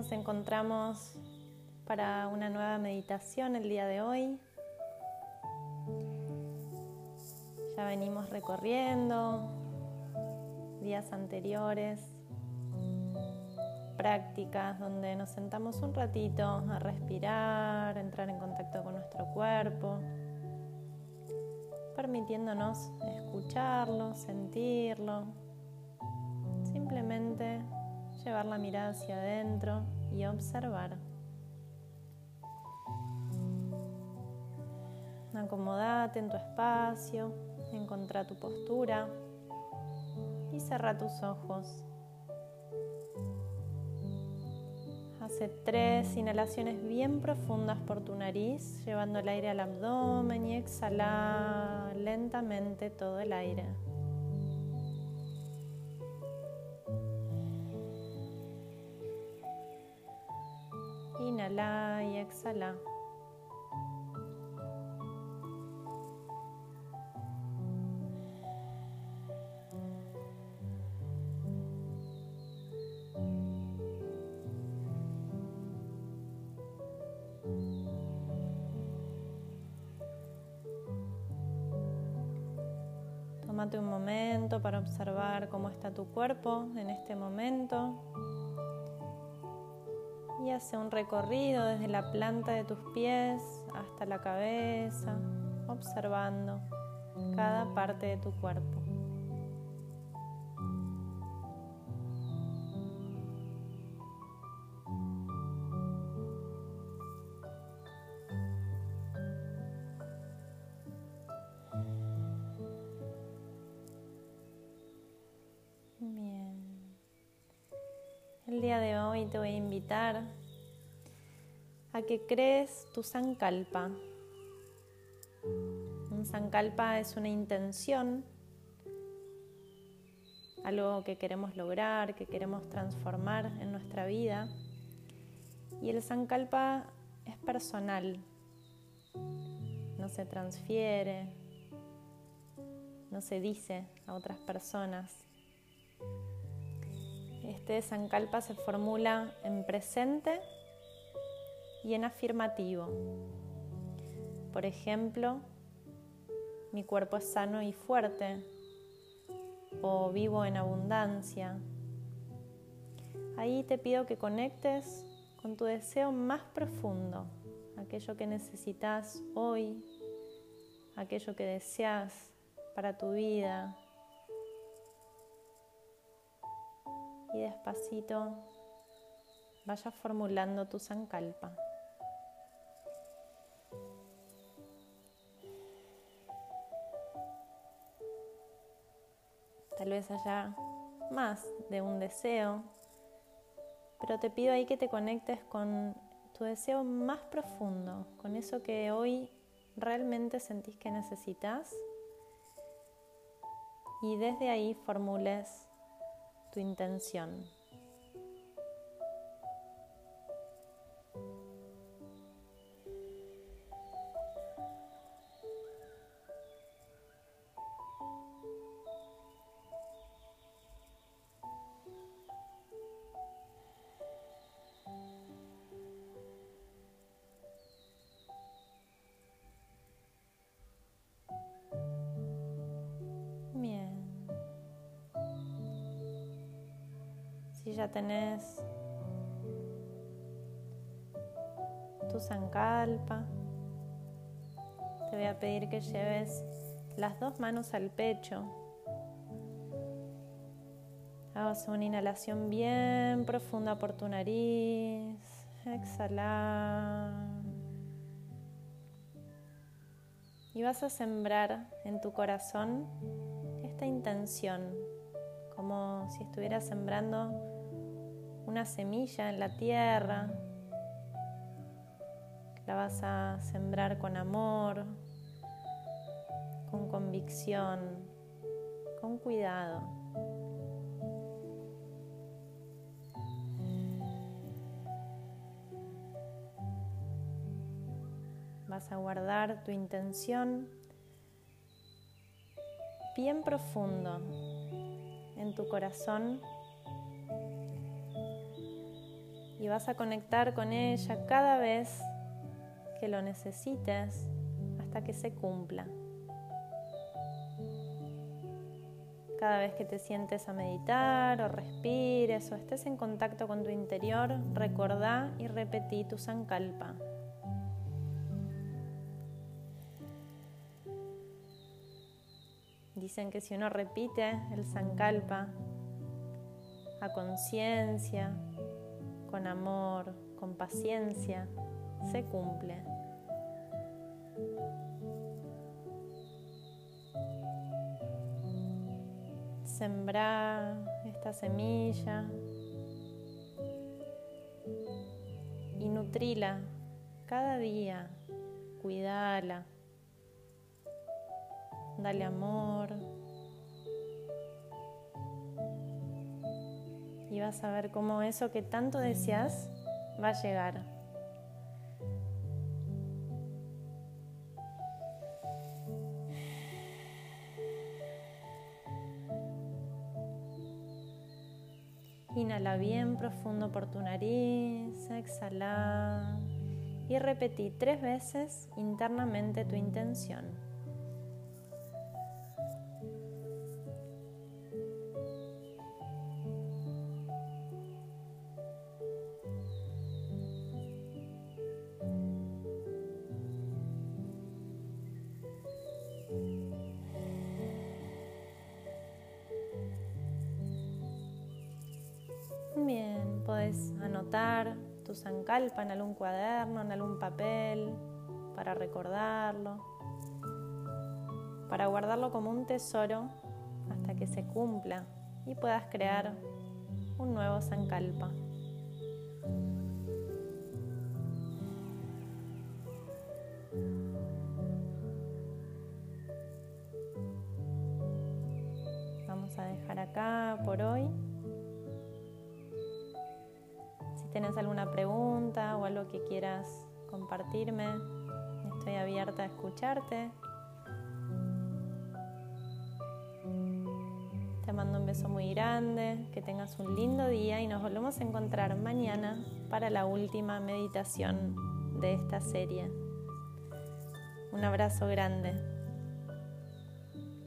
Nos encontramos para una nueva meditación el día de hoy. Ya venimos recorriendo días anteriores, prácticas donde nos sentamos un ratito a respirar, entrar en contacto con nuestro cuerpo, permitiéndonos escucharlo, sentirlo, llevar la mirada hacia adentro y observar. Acomodate en tu espacio, encontra tu postura y cerra tus ojos. Hace tres inhalaciones bien profundas por tu nariz, llevando el aire al abdomen y exhala lentamente todo el aire. Y exhala. Tómate un momento para observar cómo está tu cuerpo en este momento y hace un recorrido desde la planta de tus pies hasta la cabeza, observando cada parte de tu cuerpo. El día de hoy te voy a invitar a que crees tu sankalpa. Un sankalpa es una intención, algo que queremos lograr, que queremos transformar en nuestra vida. Y el sankalpa es personal, no se transfiere, no se dice a otras personas. Este sankalpa se formula en presente y en afirmativo. Por ejemplo, mi cuerpo es sano y fuerte o vivo en abundancia. Ahí te pido que conectes con tu deseo más profundo, aquello que necesitas hoy, aquello que deseas para tu vida. Y despacito vaya formulando tu sankalpa. Tal vez haya más de un deseo, pero te pido ahí que te conectes con tu deseo más profundo, con eso que hoy realmente sentís que necesitas y desde ahí formules tu intención. Ya tenés tu sankalpa, te voy a pedir que lleves las dos manos al pecho. Hagas una inhalación bien profunda por tu nariz. Exhala. Y vas a sembrar en tu corazón esta intención, como si estuvieras sembrando una semilla en la tierra. La vas a sembrar con amor, con convicción, con cuidado. Vas a guardar tu intención bien profundo en tu corazón y vas a conectar con ella cada vez que lo necesites hasta que se cumpla. Cada vez que te sientes a meditar o respires o estés en contacto con tu interior, recordá y repetí tu sankalpa. Dicen que si uno repite el sankalpa a conciencia, con amor, con paciencia, se cumple. Sembrar esta semilla y nutrila cada día, cuidala, dale amor. Y vas a ver cómo eso que tanto deseas va a llegar. Inhala bien profundo por tu nariz, exhala y repetí tres veces internamente tu intención. Puedes anotar tu sankalpa en algún cuaderno, en algún papel, para recordarlo, para guardarlo como un tesoro hasta que se cumpla y puedas crear un nuevo sankalpa. Vamos a dejar acá por hoy. Tienes alguna pregunta o algo que quieras compartirme, estoy abierta a escucharte. Te mando un beso muy grande, que tengas un lindo día y nos volvemos a encontrar mañana para la última meditación de esta serie. Un abrazo grande.